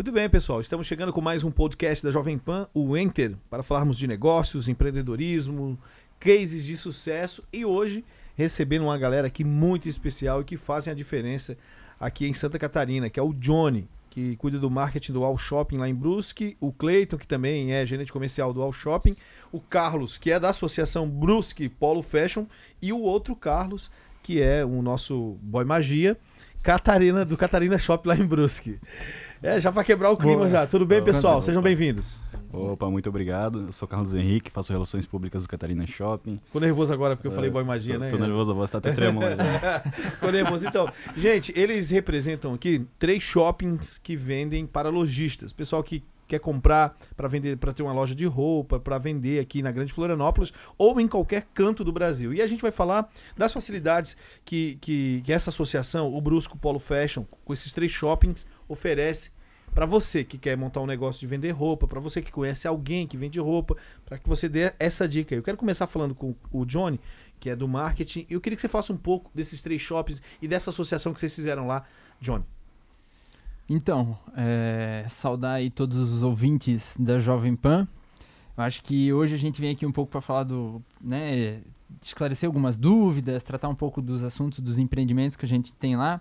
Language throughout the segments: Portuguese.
Muito bem, pessoal. Estamos chegando com mais um podcast da Jovem Pan, o Enter, para falarmos de negócios, empreendedorismo, cases de sucesso e hoje recebendo uma galera aqui muito especial e que fazem a diferença aqui em Santa Catarina, que é o Johnny, que cuida do marketing do All Shopping lá em Brusque, o Cleiton, que também é gerente comercial do All Shopping, o Carlos, que é da associação Brusque Polo Fashion, e o outro Carlos, que é o nosso boy magia, Catarina do Catarina Shop lá em Brusque. É, já para quebrar o clima Boa. já. Tudo bem, pessoal? Sejam bem-vindos. Opa, muito obrigado. Eu sou Carlos Henrique, faço relações públicas do Catarina Shopping. Ficou nervoso agora porque eu falei boy magia, tô, né? Tô nervoso, a voz tá até tremendo. Ficou nervoso. Então, gente, eles representam aqui três shoppings que vendem para lojistas. Pessoal que quer comprar para vender, para ter uma loja de roupa, para vender aqui na Grande Florianópolis ou em qualquer canto do Brasil. E a gente vai falar das facilidades que, que, que essa associação, o Brusco Polo Fashion, com esses três shoppings, oferece para você que quer montar um negócio de vender roupa, para você que conhece alguém que vende roupa, para que você dê essa dica. Eu quero começar falando com o Johnny, que é do marketing. Eu queria que você falasse um pouco desses três shops e dessa associação que vocês fizeram lá, Johnny. Então, é, saudar aí todos os ouvintes da Jovem Pan. Eu acho que hoje a gente vem aqui um pouco para falar do, né, esclarecer algumas dúvidas, tratar um pouco dos assuntos dos empreendimentos que a gente tem lá.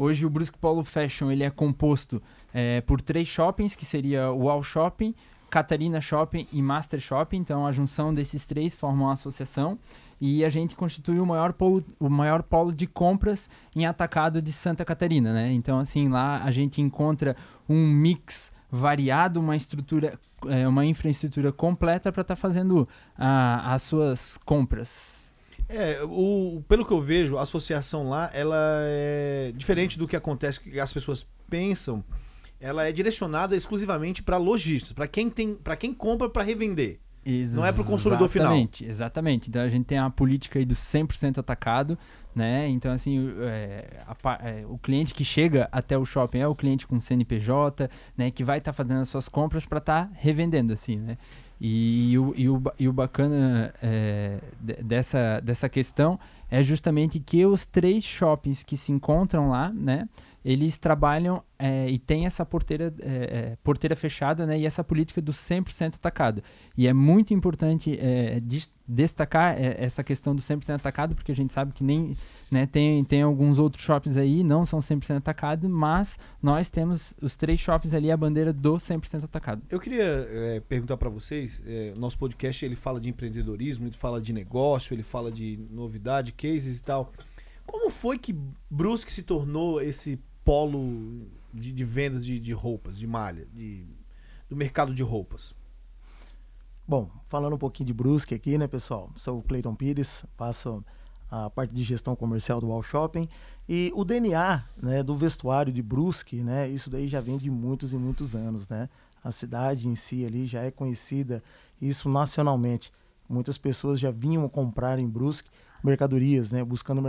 Hoje o Brusque Polo Fashion ele é composto é, por três shoppings, que seria o All Shopping, Catarina Shopping e Master Shopping. Então a junção desses três forma uma associação e a gente constitui o maior polo, o maior polo de compras em atacado de Santa Catarina, né? Então, assim, lá a gente encontra um mix variado, uma estrutura, é, uma infraestrutura completa para estar tá fazendo as suas compras. É, o, pelo que eu vejo, a associação lá, ela é diferente do que acontece, que as pessoas pensam, ela é direcionada exclusivamente para lojistas, para quem tem, para quem compra para revender. Exatamente, não é para o consumidor final. Exatamente, exatamente. Então a gente tem a política aí do 100% atacado, né? Então assim, é, a, é, o cliente que chega até o shopping é o cliente com CNPJ, né? Que vai estar tá fazendo as suas compras para estar tá revendendo, assim, né? E, e, o, e, o, e o bacana é, dessa, dessa questão é justamente que os três shoppings que se encontram lá, né? Eles trabalham é, e tem essa porteira, é, é, porteira fechada né, e essa política do 100% atacado. E é muito importante é, destacar é, essa questão do 100% atacado, porque a gente sabe que nem né, tem, tem alguns outros shoppings aí, não são 100% atacado, mas nós temos os três shoppings ali, a bandeira do 100% atacado. Eu queria é, perguntar para vocês, nosso podcast ele fala de empreendedorismo, ele fala de negócio, ele fala de novidade, cases e tal. Como foi que Brusque se tornou esse polo de, de vendas de, de, roupas, de malha, de, do mercado de roupas? Bom, falando um pouquinho de Brusque aqui, né, pessoal? Sou o Cleiton Pires, faço a parte de gestão comercial do Wall Shopping e o DNA, né, do vestuário de Brusque, né, isso daí já vem de muitos e muitos anos, né? A cidade em si ali já é conhecida isso nacionalmente. Muitas pessoas já vinham comprar em Brusque mercadorias, né, buscando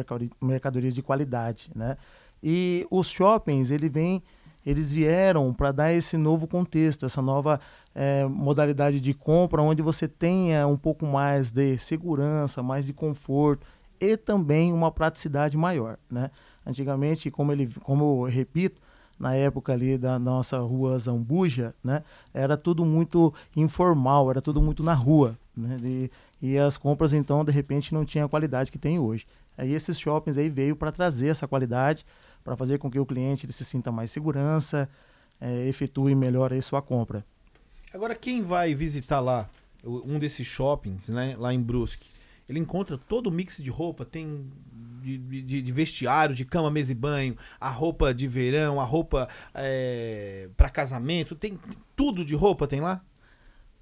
mercadorias de qualidade, né? E os shoppings, ele vem, eles vieram para dar esse novo contexto, essa nova é, modalidade de compra, onde você tenha um pouco mais de segurança, mais de conforto e também uma praticidade maior, né? Antigamente, como, ele, como eu repito, na época ali da nossa rua Zambuja, né? Era tudo muito informal, era tudo muito na rua, né? E, e as compras, então, de repente, não tinham a qualidade que tem hoje. Aí esses shoppings aí veio para trazer essa qualidade, para fazer com que o cliente ele se sinta mais segurança, é, efetue melhor a sua compra. Agora, quem vai visitar lá, um desses shoppings, né, lá em Brusque, ele encontra todo o mix de roupa, tem de, de, de, vestiário, de cama, mesa e banho, a roupa de verão, a roupa é, para casamento, tem tudo de roupa, tem lá?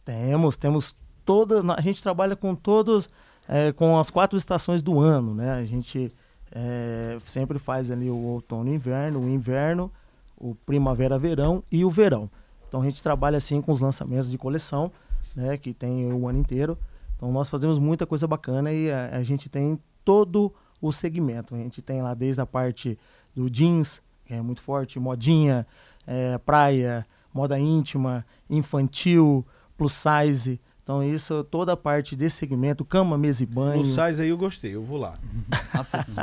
Temos, temos toda, a gente trabalha com todos, é, com as quatro estações do ano, né? A gente é, sempre faz ali o outono inverno, o inverno, o primavera-verão e o verão. Então a gente trabalha assim com os lançamentos de coleção, né, que tem o ano inteiro. Então nós fazemos muita coisa bacana e a, a gente tem todo o segmento. A gente tem lá desde a parte do jeans, que é muito forte, modinha, é, praia, moda íntima, infantil, plus size. Então isso, toda a parte desse segmento, cama, mesa e banho. Plus size aí eu gostei, eu vou lá.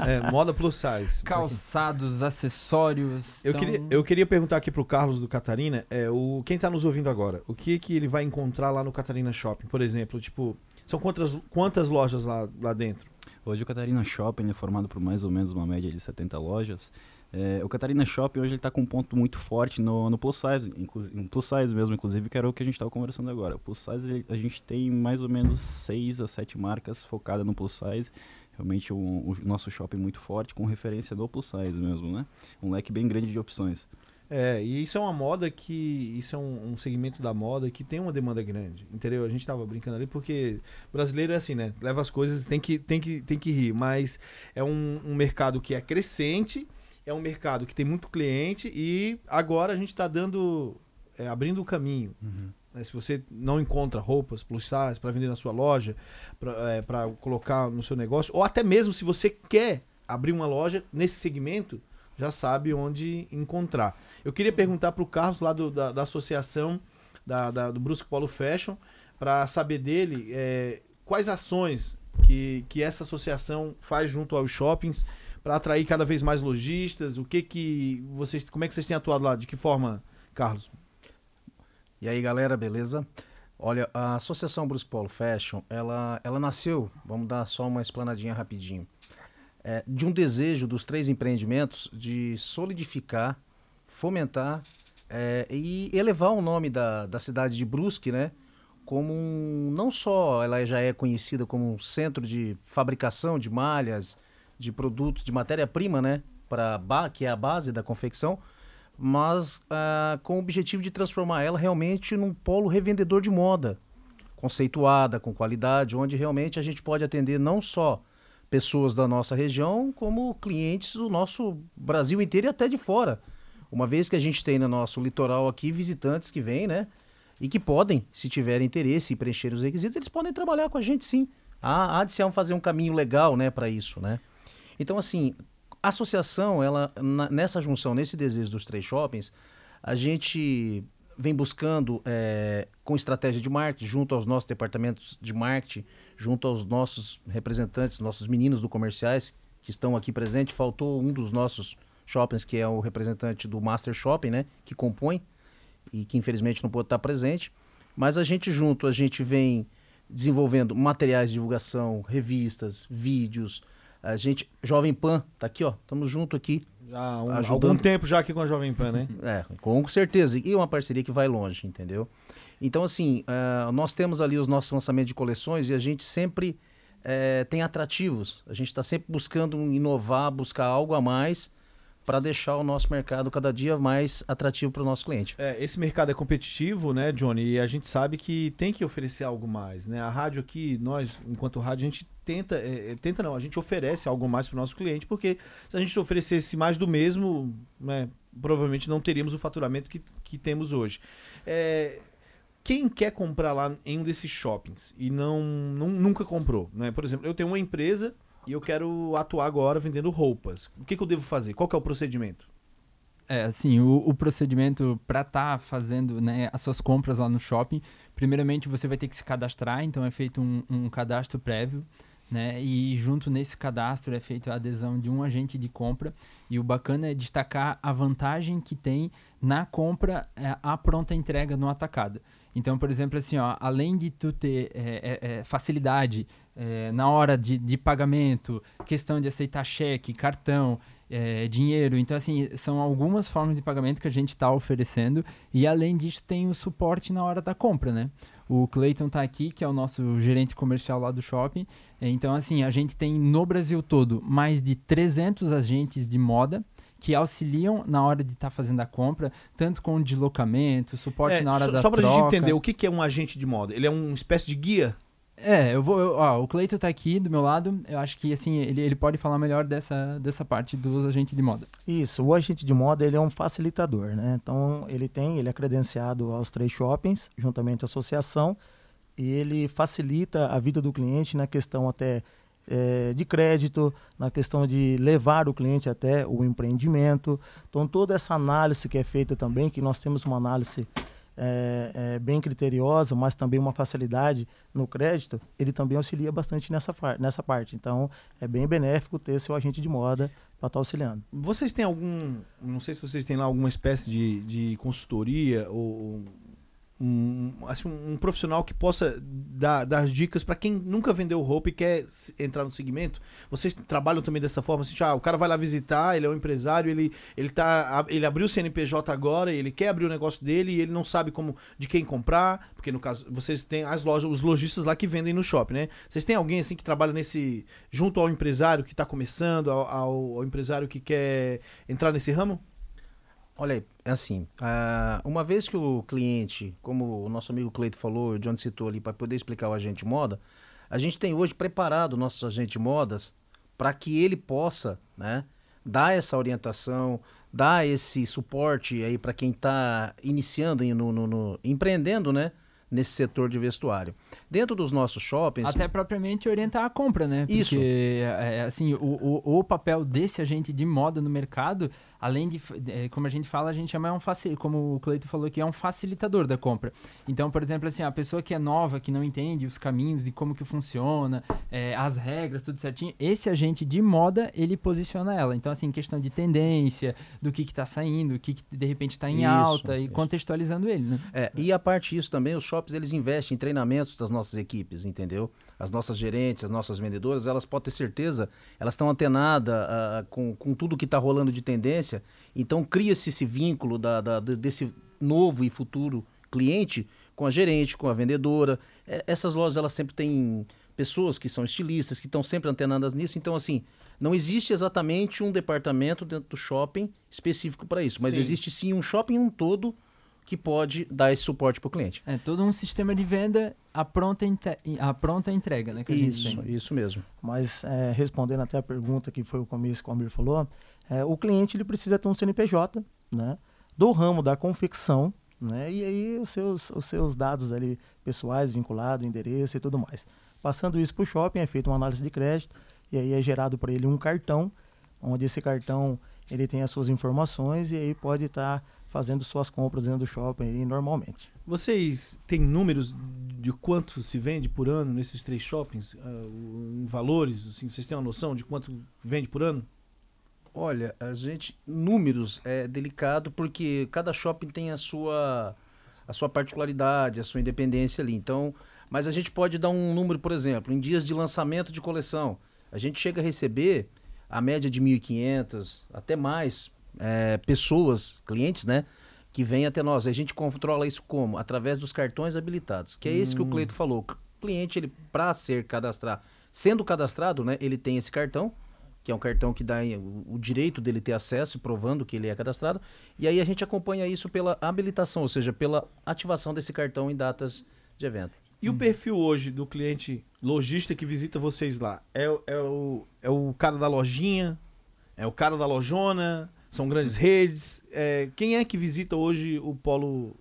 É, moda plus size. Calçados, acessórios. Eu então- queria, eu queria perguntar aqui pro Carlos do Catarina, é, o, quem tá nos ouvindo agora, o que que ele vai encontrar lá no Catarina Shopping? Por exemplo, tipo, são quantas, quantas lojas lá, lá dentro? Hoje o Catarina Shopping é formado por mais ou menos uma média de 70 lojas. É, o Catarina Shopping hoje ele está com um ponto muito forte no, no plus size, inclu- em plus size mesmo, inclusive, que era o que a gente estava conversando agora. O plus size a gente tem mais ou menos 6 a 7 marcas focadas no plus size. Realmente o nosso shopping muito forte, com referência do plus size mesmo, né? Um leque bem grande de opções. É, e isso é uma moda que. Isso é um, um segmento da moda que tem uma demanda grande. Entendeu? A gente tava brincando ali porque brasileiro é assim, né? Leva as coisas, tem que, tem que, tem que rir. Mas é um, um mercado que é crescente, é um mercado que tem muito cliente e agora a gente tá dando. é, abrindo o caminho. né? Se você não encontra roupas plus size para vender na sua loja, para colocar no seu negócio, ou até mesmo se você quer abrir uma loja nesse segmento, já sabe onde encontrar. Eu queria perguntar para o Carlos lá do- da, da associação da, da- do Brusque Polo Fashion para saber dele é, quais ações que, que essa associação faz junto aos shoppings para atrair cada vez mais lojistas. O que que vocês, como é que vocês têm atuado lá? De que forma, Carlos? E aí, galera, beleza? Olha, a Associação Brusque Polo Fashion, ela, ela nasceu, vamos dar só uma explanadinha rapidinho, é, de um desejo dos três empreendimentos de solidificar, fomentar é, e elevar o nome da, da cidade de Brusque, né? Como um, não só ela já é conhecida como um centro de fabricação de malhas, de produtos, de matéria-prima, né? Pra, ba- que é a base da confecção, mas ah, com o objetivo de transformar ela realmente num polo revendedor de moda, conceituada, com qualidade, onde realmente a gente pode atender não só pessoas da nossa região, como clientes do nosso Brasil inteiro e até de fora. Uma vez que a gente tem no nosso litoral aqui visitantes que vêm, né? E que podem, se tiverem interesse e preencher os requisitos, eles podem trabalhar com a gente sim. Há, há de se fazer um caminho legal, né, para isso, né? Então, assim, a associação, ela, na- nessa junção, nesse desejo dos três shoppings, a gente vem buscando, eh, com estratégia de marketing, junto aos nossos departamentos de marketing, junto aos nossos representantes, nossos meninos do comerciais que estão aqui presentes. Faltou um dos nossos shoppings, que é o representante do Master Shopping, né, que compõe e que infelizmente não pôde estar presente. Mas a gente junto, a gente vem desenvolvendo materiais de divulgação, revistas, vídeos. A gente, Jovem Pan, tá aqui, ó, estamos junto aqui. Há um, algum tempo já aqui com a Jovem Pan, né? É, com certeza. E uma parceria que vai longe, entendeu? Então, assim, ah, nós temos ali os nossos lançamentos de coleções e a gente sempre eh, tem atrativos. A gente está sempre buscando inovar, buscar algo a mais para deixar o nosso mercado cada dia mais atrativo para o nosso cliente. É, esse mercado é competitivo, né, Johnny? E a gente sabe que tem que oferecer algo mais, né? A rádio aqui, nós, enquanto rádio, a gente tenta, é, é, tenta não, a gente oferece algo mais para o nosso cliente, porque se a gente oferecesse mais do mesmo, né, provavelmente não teríamos o faturamento que, que temos hoje. É, quem quer comprar lá em um desses shoppings e não, não- nunca comprou, né? Por exemplo, eu tenho uma empresa e eu quero atuar agora vendendo roupas. O que, que eu devo fazer? Qual é o procedimento? É, assim, o, o procedimento para estar fazendo né, as suas compras lá no shopping, primeiramente você vai ter que se cadastrar, então é feito um, um cadastro prévio, né? E junto nesse cadastro é feita a adesão de um agente de compra. E o bacana é destacar a vantagem que tem na compra é, a pronta entrega no atacado. Então, por exemplo, assim, ó, além de tu ter é, é, é, facilidade é, na hora de, de pagamento, questão de aceitar cheque, cartão, é, dinheiro. Então, assim, são algumas formas de pagamento que a gente está oferecendo. E além disso, tem o suporte na hora da compra, né? O Clayton tá aqui, que é o nosso gerente comercial lá do shopping. É, Então, assim, a gente tem no Brasil todo mais de 300 agentes de moda que auxiliam na hora de estar fazendo a compra, tanto com deslocamento, suporte É, na hora só, da só pra troca. gente entender, o que, que é um agente de moda? Ele é uma espécie de guia? É, eu vou. eu- ó, o Cleiton tá aqui do meu lado. Eu acho que assim, ele, ele pode falar melhor dessa, dessa parte dos agentes de moda. Isso, o agente de moda ele é um facilitador, né? Então ele tem, ele é credenciado aos três shoppings, juntamente à associação, e ele facilita a vida do cliente na questão até eh, de crédito, na questão de levar o cliente até o empreendimento. Então toda essa análise que é feita também, que nós temos uma análise é, é, bem criteriosa, mas também uma facilidade no crédito, ele também auxilia bastante nessa, nessa parte. Então, é bem benéfico ter seu agente de moda para estar tá auxiliando. Vocês têm algum, não sei se vocês têm lá alguma espécie de, de consultoria ou um, assim, um profissional que possa dar, dar dicas para quem nunca vendeu roupa e quer entrar no segmento. Vocês trabalham também dessa forma? Assim, ah, o cara vai lá visitar, ele é um empresário, ele, ele, tá, ele abriu o CNPJ agora, ele quer abrir o negócio dele e ele não sabe como de quem comprar, porque no caso, vocês têm as lojas, os lojistas lá que vendem no shopping, né? Vocês têm alguém assim que trabalha nesse. junto ao empresário que está começando, ao, ao, ao empresário que quer entrar nesse ramo? Olha é assim, uh, uma vez que o cliente, como o nosso amigo Cleito falou, o John citou ali, para poder explicar o agente moda, a gente tem hoje preparado nossos agentes modas para que ele possa, né, dar essa orientação, dar esse suporte aí para quem está iniciando no, no, no, empreendendo, né, nesse setor de vestuário. Dentro dos nossos shoppings. Até propriamente orientar a compra, né? Porque, Isso. É, assim, o, o, o, papel desse agente de moda no mercado, além de, é, como a gente fala, a gente chama é um facil, como o Cleito falou que é um facilitador da compra. Então, por exemplo, assim, a pessoa que é nova, que não entende os caminhos de como que funciona, é, as regras, tudo certinho, esse agente de moda, ele posiciona ela. Então, assim, questão de tendência, do que está saindo, o que, que, de repente está em isso, alta, isso. e contextualizando ele, né? É, e a parte disso também, os shoppings, eles investem em treinamentos das nossas equipes, entendeu? As nossas gerentes, as nossas vendedoras, elas podem ter certeza, elas estão antenadas uh, com, com tudo que está rolando de tendência. Então cria-se esse vínculo da, da, desse novo e futuro cliente com a gerente, com a vendedora. É, essas lojas elas sempre têm pessoas que são estilistas, que estão sempre antenadas nisso. Então, assim, não existe exatamente um departamento dentro do shopping específico para isso, mas sim. existe sim um shopping um todo que pode dar esse suporte para o cliente. É todo um sistema de venda a pronta, a pronta entrega, né? isso, isso mesmo. Mas é, respondendo até a pergunta que foi o começo que o Amir falou, é, o cliente ele precisa ter um CNPJ, né? Do ramo da confecção, né? E aí os seus, os seus dados ali pessoais vinculados, endereço e tudo mais. Passando isso para o shopping, é feita uma análise de crédito e aí é gerado para ele um cartão, onde esse cartão ele tem as suas informações e aí pode estar tá fazendo suas compras dentro do shopping normalmente. Vocês têm números de quanto se vende por ano nesses três shoppings? Uh, em valores? Assim, vocês têm uma noção de quanto vende por ano? Olha, a gente. Números é delicado porque cada shopping tem a sua, a sua particularidade, a sua independência ali. Então, mas a gente pode dar um número, por exemplo, em dias de lançamento de coleção. A gente chega a receber a média de 1.500, até mais, é, pessoas, clientes, né? Que vêm até nós. A gente controla isso como? Através dos cartões habilitados. Que é hum. esse que o hum. Cleito falou. O cliente, ele, para ser cadastrado, sendo cadastrado, né? Ele tem esse cartão, que é um cartão que dá o, o direito dele ter acesso, provando que ele é cadastrado. E aí a gente acompanha isso pela habilitação, ou seja, pela ativação desse cartão em datas de evento. E hum. o perfil hoje do cliente lojista que visita vocês lá? É, é, o, é o cara da lojinha? É o cara da lojona? São grandes redes. É, quem é que visita hoje o Polo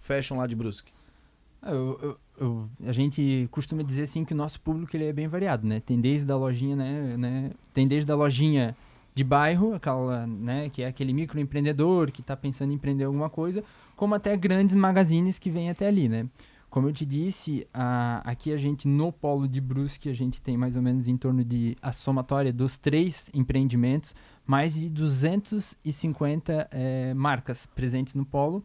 Fashion lá de Brusque? Ah, eu, eu, eu, a gente costuma dizer assim que o nosso público ele é bem variado, né? Tem desde a lojinha, né, né? Tem desde a lojinha de bairro, aquela, né, que é aquele microempreendedor que está pensando em empreender alguma coisa, como até grandes magazines que vêm até ali, né? Como eu te disse, a, aqui a gente no polo de Brusque a gente tem mais ou menos em torno de a somatória dos três empreendimentos, mais de 250 é, marcas presentes no polo.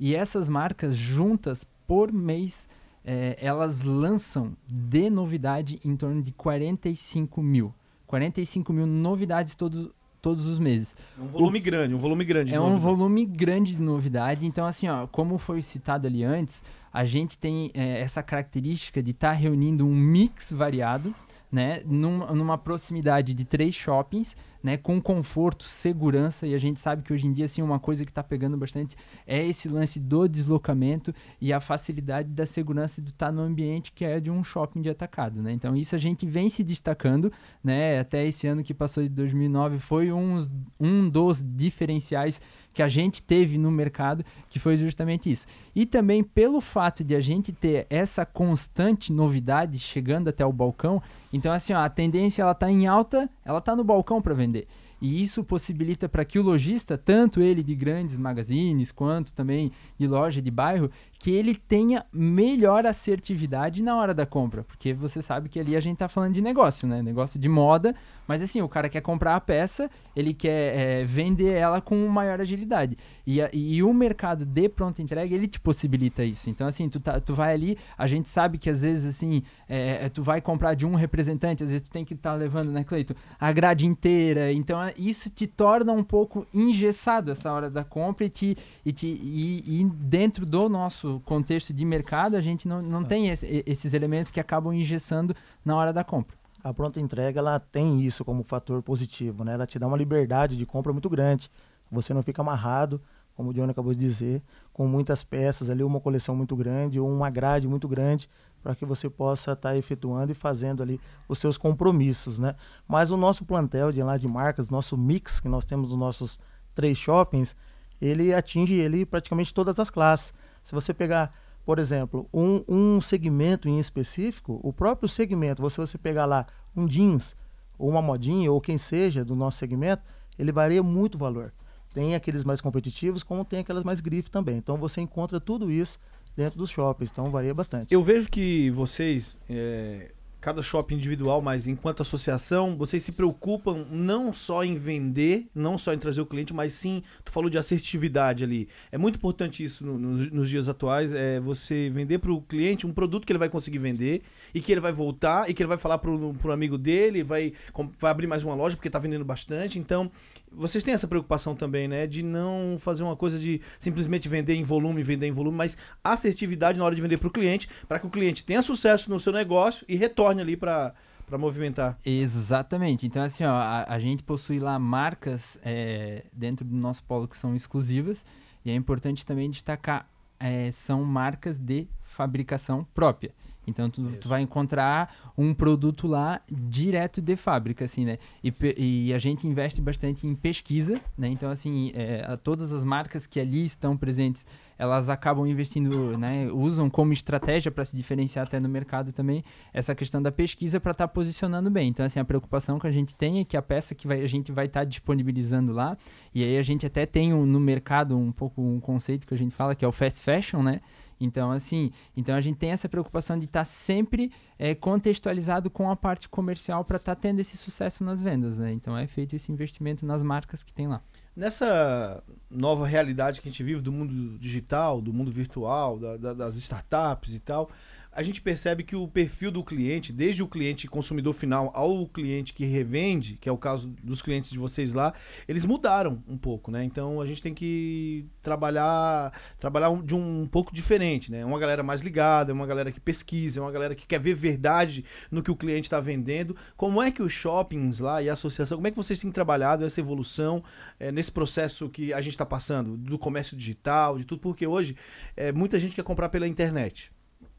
E essas marcas juntas por mês, é, elas lançam de novidade em torno de 45 mil. 45 mil novidades todo, todos os meses. É um volume o, grande, um volume grande. É um volume grande de novidade. Então, assim, ó, como foi citado ali antes, a gente tem é, essa característica de estar tá reunindo um mix variado né, num, numa proximidade de três shoppings, né, com conforto, segurança, e a gente sabe que hoje em dia, assim, uma coisa que está pegando bastante é esse lance do deslocamento e a facilidade da segurança de estar tá no ambiente que é de um shopping de atacado, né, então isso a gente vem se destacando, né, até esse ano que passou de 2009 foi um, um dos diferenciais que a gente teve no mercado, que foi justamente isso. E também pelo fato de a gente ter essa constante novidade chegando até o balcão, então assim, ó, a tendência ela tá em alta, ela tá no balcão para vender. E isso possibilita para que o lojista, tanto ele de grandes magazines quanto também de loja de bairro, que ele tenha melhor assertividade na hora da compra, porque você sabe que ali a gente está falando de negócio, né? Negócio de moda, mas assim, o cara quer comprar a peça, ele quer é, vender ela com maior agilidade. E, e o mercado de pronta entrega, ele te possibilita isso. Então, assim, tu, tá, tu vai ali, a gente sabe que às vezes, assim, é, tu vai comprar de um representante, às vezes tu tem que estar tá levando, né, Cleito, a grade inteira. Então, isso te torna um pouco engessado essa hora da compra e, te, e, te, e, e dentro do nosso contexto de mercado, a gente não, não tem esse, esses elementos que acabam engessando na hora da compra. A pronta entrega ela tem isso como fator positivo, né? Ela te dá uma liberdade de compra muito grande. Você não fica amarrado, como o Johnny acabou de dizer, com muitas peças ali, uma coleção muito grande ou uma grade muito grande para que você possa estar tá efetuando e fazendo ali os seus compromissos, né? Mas o nosso plantel de lá de marcas, nosso mix que nós temos nos nossos três shoppings, ele atinge ele praticamente todas as classes. Se você pegar, por exemplo, um, um segmento em específico, o próprio segmento, você, você pegar lá um jeans, ou uma modinha, ou quem seja do nosso segmento, ele varia muito o valor. Tem aqueles mais competitivos, como tem aquelas mais grife também. Então você encontra tudo isso dentro dos shoppings, então varia bastante. Eu vejo que vocês, é, cada shopping individual, mas enquanto associação, vocês se preocupam não só em vender, não só em trazer o cliente, mas sim, tu falou de assertividade ali. É muito importante isso no, no, nos dias atuais, é você vender para o cliente um produto que ele vai conseguir vender e que ele vai voltar e que ele vai falar para o amigo dele, vai, vai abrir mais uma loja porque está vendendo bastante. Então, vocês têm essa preocupação também, né? De não fazer uma coisa de simplesmente vender em volume, vender em volume, mas assertividade na hora de vender para o cliente, para que o cliente tenha sucesso no seu negócio e retorne ali para para movimentar. Exatamente. Então, assim, ó, a, a gente possui lá marcas é, dentro do nosso polo que são exclusivas e é importante também destacar, é, são marcas de fabricação própria. Então tu, tu, vai encontrar um produto lá direto de fábrica, assim, né? E, e a gente investe bastante em pesquisa, né? Então, assim, é, todas as marcas que ali estão presentes, elas acabam investindo, né? Usam como estratégia para se diferenciar até no mercado também essa questão da pesquisa para estar tá posicionando bem. Então, assim, a preocupação que a gente tem é que a peça que vai, a gente vai estar tá disponibilizando lá, e aí a gente até tem um, no mercado um pouco um conceito que a gente fala que é o fast fashion, né? Então, assim, então a gente tem essa preocupação de estar tá sempre é, contextualizado com a parte comercial para estar tá tendo esse sucesso nas vendas, né? Então é feito esse investimento nas marcas que tem lá. Nessa nova realidade que a gente vive do mundo digital, do mundo virtual, da, da, das startups e tal, a gente percebe que o perfil do cliente, desde o cliente consumidor final ao cliente que revende, que é o caso dos clientes de vocês lá, eles mudaram um pouco, né? Então a gente tem que trabalhar trabalhar de um, um pouco diferente, né? Uma galera mais ligada, uma galera que pesquisa, uma galera que quer ver verdade no que o cliente está vendendo. Como é que os shoppings lá e a associação, como é que vocês têm trabalhado essa evolução é, nesse processo que a gente está passando do comércio digital, de tudo? Porque hoje é, muita gente quer comprar pela internet.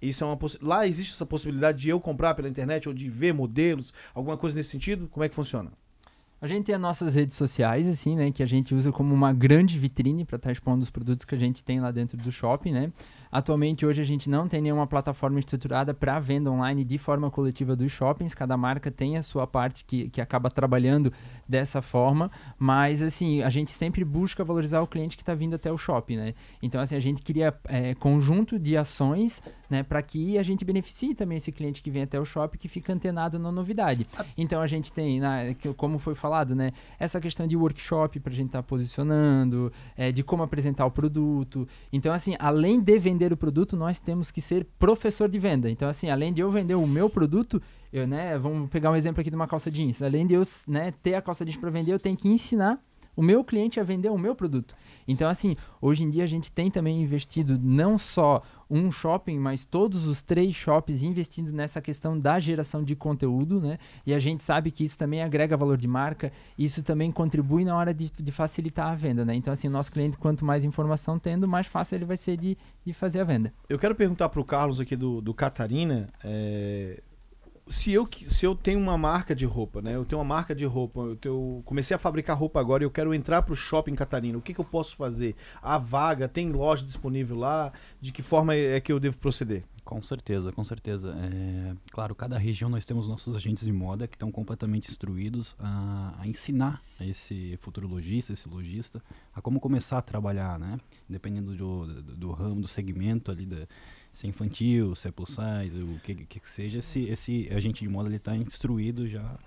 Isso é uma poss... Lá existe essa possibilidade de eu comprar pela internet ou de ver modelos, alguma coisa nesse sentido? Como é que funciona? A gente tem as nossas redes sociais, assim, né? Que a gente usa como uma grande vitrine para estar tá expondo os produtos que a gente tem lá dentro do shopping, né? Atualmente, hoje, a gente não tem nenhuma plataforma estruturada para venda online de forma coletiva dos shoppings. Cada marca tem a sua parte que, que acaba trabalhando dessa forma. Mas, assim, a gente sempre busca valorizar o cliente que está vindo até o shopping, né? Então, assim, a gente cria é, conjunto de ações, né? Para que a gente beneficie também esse cliente que vem até o shopping, que fica antenado na novidade. Então, a gente tem, né, como foi falado, né? Essa questão de workshop para a gente estar tá posicionando, é, de como apresentar o produto. Então, assim, além de vender vender o produto, nós temos que ser professor de venda. Então, assim, além de eu vender o meu produto, eu, né, vamos pegar um exemplo aqui de uma calça jeans. Além de eu né, ter a calça jeans para vender, eu tenho que ensinar o meu cliente a vender o meu produto. Então, assim, hoje em dia a gente tem também investido não só um shopping, mas todos os três shoppings investindo nessa questão da geração de conteúdo, né? E a gente sabe que isso também agrega valor de marca, isso também contribui na hora de, de facilitar a venda, né? Então, assim, o nosso cliente, quanto mais informação tendo, mais fácil ele vai ser de, de fazer a venda. Eu quero perguntar para o Carlos aqui do, do Catarina, é, se eu, se eu tenho uma marca de roupa, né? Eu tenho uma marca de roupa, eu tenho, comecei a fabricar roupa agora e eu quero entrar para o shopping Catarina. O que, que eu posso fazer? A vaga, tem loja disponível lá? De que forma é que eu devo proceder? Com certeza, com certeza. É, claro, cada região nós temos nossos agentes de moda que estão completamente instruídos a, a, ensinar esse futuro lojista, esse lojista, a como começar a trabalhar, né? Dependendo do, do, do ramo, do segmento ali, da, se é infantil, se é plus size, o que, que, que seja, esse, esse agente de moda ele está instruído já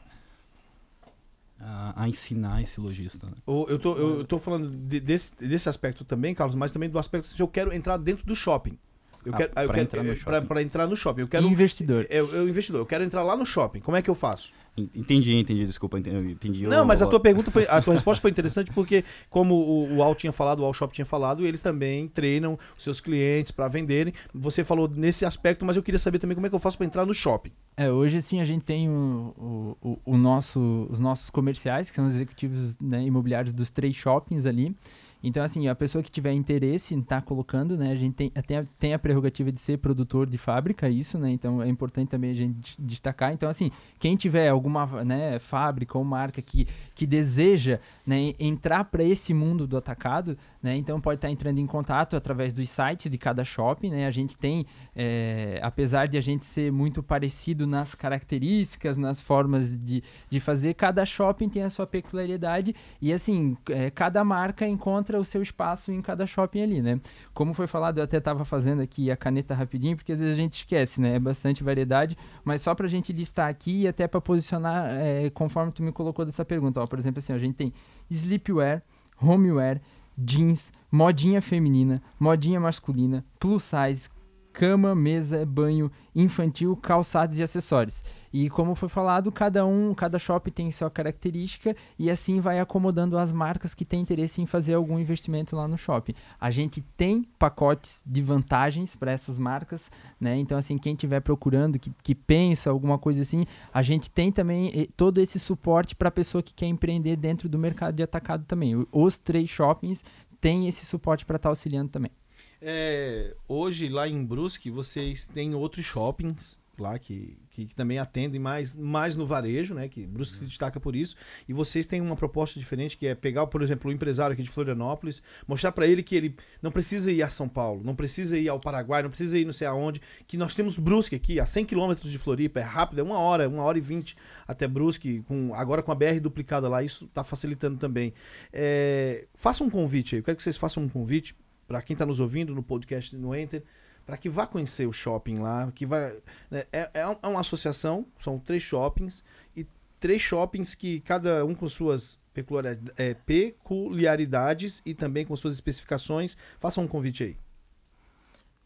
a, a, ensinar esse lojista. Né? Eu, tô, eu, tô falando de, desse, desse aspecto também, Carlos, mas também do aspecto se eu quero entrar dentro do shopping. Eu Ah, quero, pra eu quero entrar no shopping. Para entrar no shopping. Eu quero Investidor. Eu, eu investidor. Eu quero entrar lá no shopping. Como é que eu faço? En- Entendi, entendi, desculpa, entendi. Não, mas a tua pergunta foi, a tua resposta foi interessante porque como o, o Al tinha falado, o Al Shop tinha falado, eles também treinam os seus clientes para venderem. Você falou nesse aspecto, mas eu queria saber também como é que eu faço para entrar no shopping. É, hoje assim a gente tem o, o, o- o nosso, os nossos comerciais, que são os executivos né, imobiliários dos três shoppings ali. Então, assim, a pessoa que tiver interesse em estar colocando, né, a gente tem, tem, a, tem a prerrogativa de ser produtor de fábrica, isso, né, então é importante também a gente destacar. Então, assim, quem tiver alguma né, fábrica ou marca que, que deseja né, entrar para esse mundo do atacado, né, então pode estar entrando em contato através dos sites de cada shopping, né, a gente tem, é, apesar de a gente ser muito parecido nas características, nas formas de, de fazer, cada shopping tem a sua peculiaridade e, assim, é, cada marca encontra o seu espaço em cada shopping ali, né. Como foi falado, eu até estava fazendo aqui a caneta rapidinho, porque às vezes a gente esquece, né, é bastante variedade, mas só para a gente listar aqui e até para posicionar é, conforme tu me colocou dessa pergunta, ó, por exemplo, assim, a gente tem sleepwear, homeware, jeans, modinha feminina, modinha masculina, plus size, cama, mesa, banho, infantil, calçados e acessórios. E como foi falado, cada um, cada shopping tem sua característica e assim vai acomodando as marcas que têm interesse em fazer algum investimento lá no shopping. A gente tem pacotes de vantagens para essas marcas, né? Então assim, quem estiver procurando, que, que pensa alguma coisa assim, a gente tem também eh, todo esse suporte para a pessoa que quer empreender dentro do mercado de atacado também. Os três shoppings têm esse suporte para estar auxiliando também. É, hoje, lá em Brusque, vocês têm outros shoppings lá que, que, que também atendem mais, mais no varejo, né? Que Brusque se destaca por isso. E vocês têm uma proposta diferente que é pegar, por exemplo, o empresário aqui de Florianópolis, mostrar para ele que ele não precisa ir a São Paulo, não precisa ir ao Paraguai, não precisa ir não sei aonde, que nós temos Brusque aqui, a 100 quilômetros de Floripa, é rápido, é uma hora, uma hora e vinte até Brusque, com, agora com a BR duplicada lá, isso está facilitando também. É, faça um convite aí, eu quero que vocês façam um convite para quem está nos ouvindo no podcast no Enter, para que vá conhecer o shopping lá, que vai né, é, é é uma associação, são três shoppings e três shoppings que cada um com suas peculiaridades, é, peculiaridades e também com suas especificações. Faça um convite aí.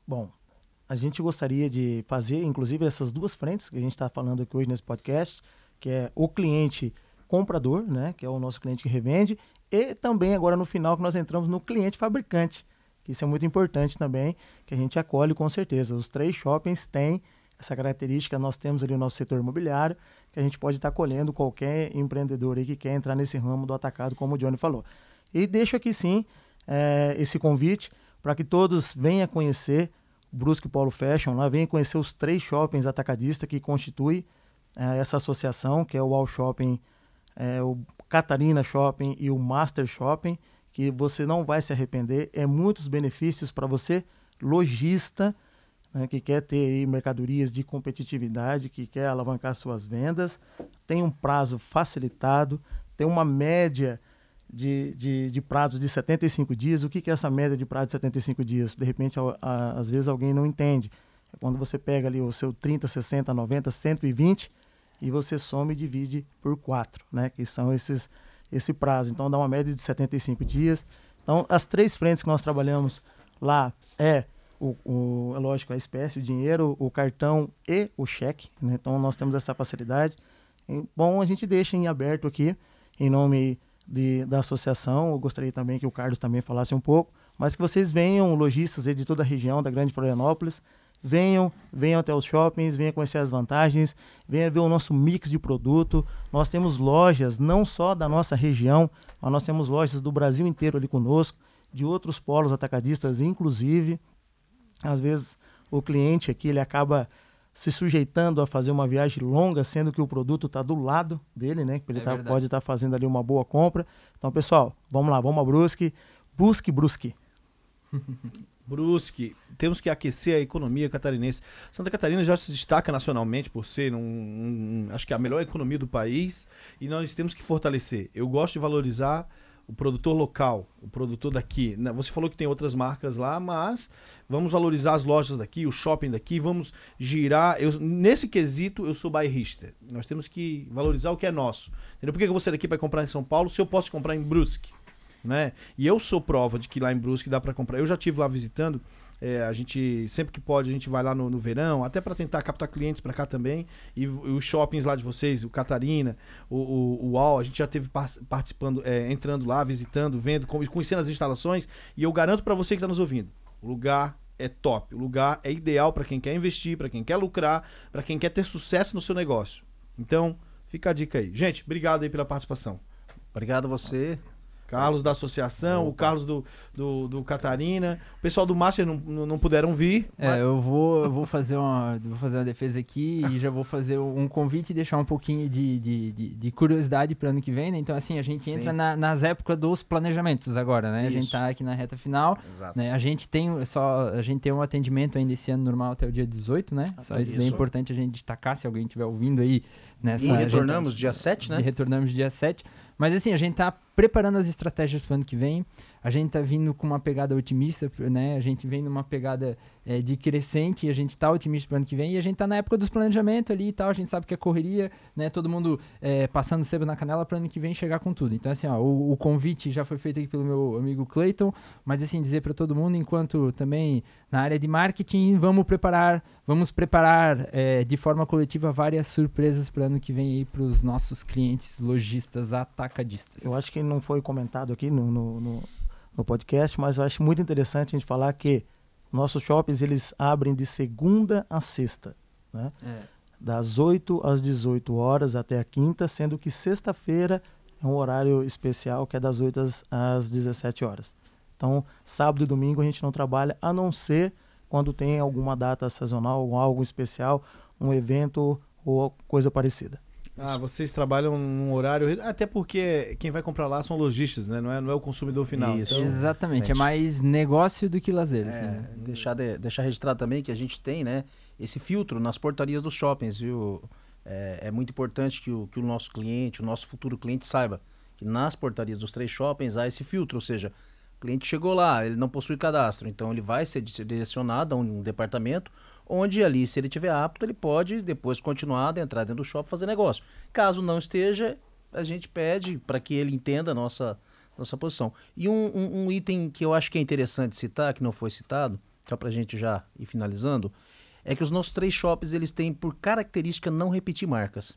Bom, a gente gostaria de fazer, inclusive, essas duas frentes que a gente está falando aqui hoje nesse podcast, que é o cliente comprador, né, que é o nosso cliente que revende, e também agora no final que nós entramos no cliente fabricante, isso é muito importante também, que a gente acolhe com certeza. Os três shoppings têm essa característica, nós temos ali o nosso setor imobiliário, que a gente pode estar acolhendo qualquer empreendedor aí que quer entrar nesse ramo do atacado, como o Johnny falou. E deixo aqui sim eh, esse convite para que todos venham conhecer o Brusque Polo Fashion, lá venham conhecer os três shoppings atacadistas que constituem eh, essa associação, que é o All Shopping, eh, o Catarina Shopping e o Master Shopping, que você não vai se arrepender, é muitos benefícios para você, lojista, né, que quer ter mercadorias de competitividade, que quer alavancar suas vendas, tem um prazo facilitado, tem uma média de, de, de prazo de 75 dias. O que, que é essa média de prazo de 75 dias? De repente, a- a- às vezes alguém não entende. É quando você pega ali o seu 30, 60, 90, 120 e você soma e divide por 4, né? Que são esses esse prazo. Então dá uma média de 75 dias. Então as três frentes que nós trabalhamos lá é o, o- é lógico a espécie, o dinheiro, o cartão e o cheque. né? Então nós temos essa facilidade. E, bom, a gente deixa em aberto aqui em nome de, da associação. Eu gostaria também que o Carlos também falasse um pouco, mas que vocês venham, lojistas de toda a região da Grande Florianópolis, venham, venham até os shoppings, venham conhecer as vantagens, venham ver o nosso mix de produto. Nós temos lojas não só da nossa região, mas nós temos lojas do Brasil inteiro ali conosco, de outros polos atacadistas, inclusive. Às vezes o cliente aqui ele acaba se sujeitando a fazer uma viagem longa, sendo que o produto está do lado dele, né? Que ele É tá- pode estar fazendo ali uma boa compra. Então, pessoal, vamos lá, vamos a Brusque. Busque Brusque. Brusque, temos que aquecer a economia catarinense. Santa Catarina já se destaca nacionalmente por ser, um, um- acho que a melhor economia do país e nós temos que fortalecer. Eu gosto de valorizar o produtor local, o produtor daqui. Você falou que tem outras marcas lá, mas vamos valorizar as lojas daqui, o shopping daqui, vamos girar. Eu, nesse quesito, eu sou bairrista. Nós temos que valorizar o que é nosso. Entendeu? Por que eu vou sair daqui para comprar em São Paulo se eu posso comprar em Brusque? Né? E eu sou prova de que lá em Brusque dá para comprar. Eu já tive lá visitando. é, a gente sempre que pode a gente vai lá no, no verão, até para tentar captar clientes para cá também. E, v- os shoppings lá de vocês, o Catarina, o, o, o UAU, a gente já teve par- participando, é, entrando lá, visitando, vendo, conhecendo as instalações. E eu garanto para você que está nos ouvindo, o lugar é top, o lugar é ideal para quem quer investir, para quem quer lucrar, para quem quer ter sucesso no seu negócio. Então, fica a dica aí. Gente, obrigado aí pela participação. Obrigado a você. Carlos da associação, o Carlos do, do, do Catarina. O pessoal do Master não, não puderam vir. É, eu vou, eu vou fazer uma, vou fazer uma defesa aqui e já vou fazer um convite e deixar um pouquinho de, de, de, de curiosidade para ano que vem, né? Então, assim, a gente entra na- nas épocas dos planejamentos agora, né? A gente Isso. tá aqui na reta final, Exato. né? A gente tem só, a gente tem um atendimento ainda esse ano normal até o dia 18, né? Só isso daí é Isso. importante a gente destacar se alguém estiver ouvindo aí nessa E a gente- retornamos dia 7, né? e retornamos dia 7. Mas assim, a gente tá preparando as estratégias para o ano que vem. A gente tá vindo com uma pegada otimista, né? A gente vem numa pegada eh, de crescente a gente tá otimista para o ano que vem. E a gente tá na época dos planejamentos ali e tal. A gente sabe que é correria, né? Todo mundo eh, passando cedo na canela para ano que vem chegar com tudo. Então, assim, ó, o, o convite já foi feito aqui pelo meu amigo Clayton. Mas assim, dizer para todo mundo, enquanto também na área de marketing, vamos preparar, vamos preparar eh, de forma coletiva várias surpresas para ano que vem aí para os nossos clientes lojistas atacadistas. Eu acho que não foi comentado aqui no, no, no- no podcast, mas eu acho muito interessante a gente falar que nossos shoppings eles abrem de segunda a sexta, né? É. das 8 às 18 horas até a quinta, sendo que sexta-feira é um horário especial que é das 8 às, às 17 horas. Então, sábado e domingo a gente não trabalha, a não ser quando tem alguma data sazonal, ou algo especial, um evento ou coisa parecida. Ah, vocês trabalham num horário. Até porque quem vai comprar lá são lojistas, né? Não é, não é o consumidor final. Isso. Então, Exatamente, é mais negócio do que lazer. assim, É, né? deixar, de- deixar registrado também que a gente tem, né, esse filtro nas portarias dos shoppings, viu? É, é muito importante que o, que o nosso cliente, o nosso futuro cliente saiba que nas portarias dos três shoppings há esse filtro, ou seja, o cliente chegou lá, ele não possui cadastro, então ele vai ser di- direcionado a um departamento onde ali, se ele tiver apto, ele pode depois continuar, entrar dentro do shopping fazer negócio. Caso não esteja, a gente pede para que ele entenda a nossa, nossa posição. E um, um- um item que eu acho que é interessante citar, que não foi citado, só para a gente já ir finalizando, é que os nossos três shops eles têm por característica não repetir marcas.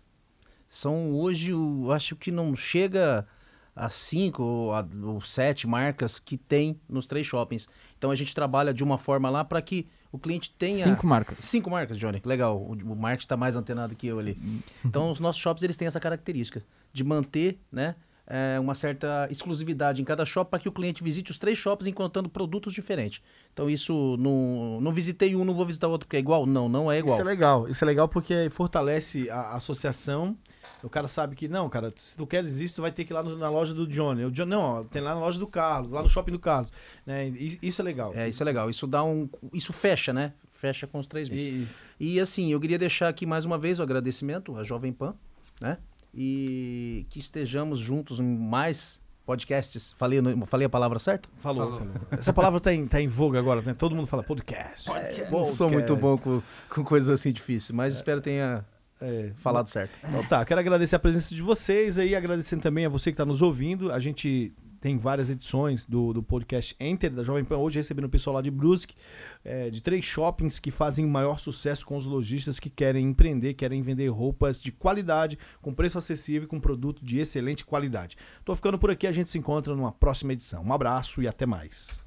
São hoje, eu acho que não chega a cinco ou, a- ou sete marcas que tem nos três shoppings. Então a gente trabalha de uma forma lá para que o cliente tenha Cinco marcas. Cinco marcas, Johnny. Legal. O, o Mark está mais antenado que eu ali. Então, os nossos shops eles têm essa característica de manter, né, é, uma certa exclusividade em cada shopping para que o cliente visite os três shops encontrando produtos diferentes. Então, isso não, não visitei um, não vou visitar outro porque é igual? Não, não é igual. Isso é legal. Isso é legal porque fortalece a associação. O cara sabe que, não, cara, se tu queres isso, tu vai ter que ir lá no- na loja do Johnny. O Johnny não, ó, tem lá na loja do Carlos, lá no shopping do Carlos. Né? Isso, isso é legal. É, isso é legal. Isso dá um, isso fecha, né? Fecha com os três meses. Isso. E assim, eu queria deixar aqui mais uma vez o agradecimento à Jovem Pan, né? E que estejamos juntos em mais podcasts. Falei, falei a palavra certa? Falou, falou. Essa palavra tá em, tá em voga agora, né? Todo mundo fala podcast. É, não sou muito bom com, com coisas assim difíceis, mas espero tenha É, falado certo. Então tá, quero agradecer a presença de vocês aí, agradecendo também a você que está nos ouvindo. A gente tem várias edições do, do podcast Enter da Jovem Pan, hoje recebendo o pessoal lá de Brusque, é, de três shoppings que fazem o maior sucesso com os lojistas que querem empreender, querem vender roupas de qualidade, com preço acessível e com produto de excelente qualidade. Tô ficando por aqui, a gente se encontra numa próxima edição. Um abraço e até mais.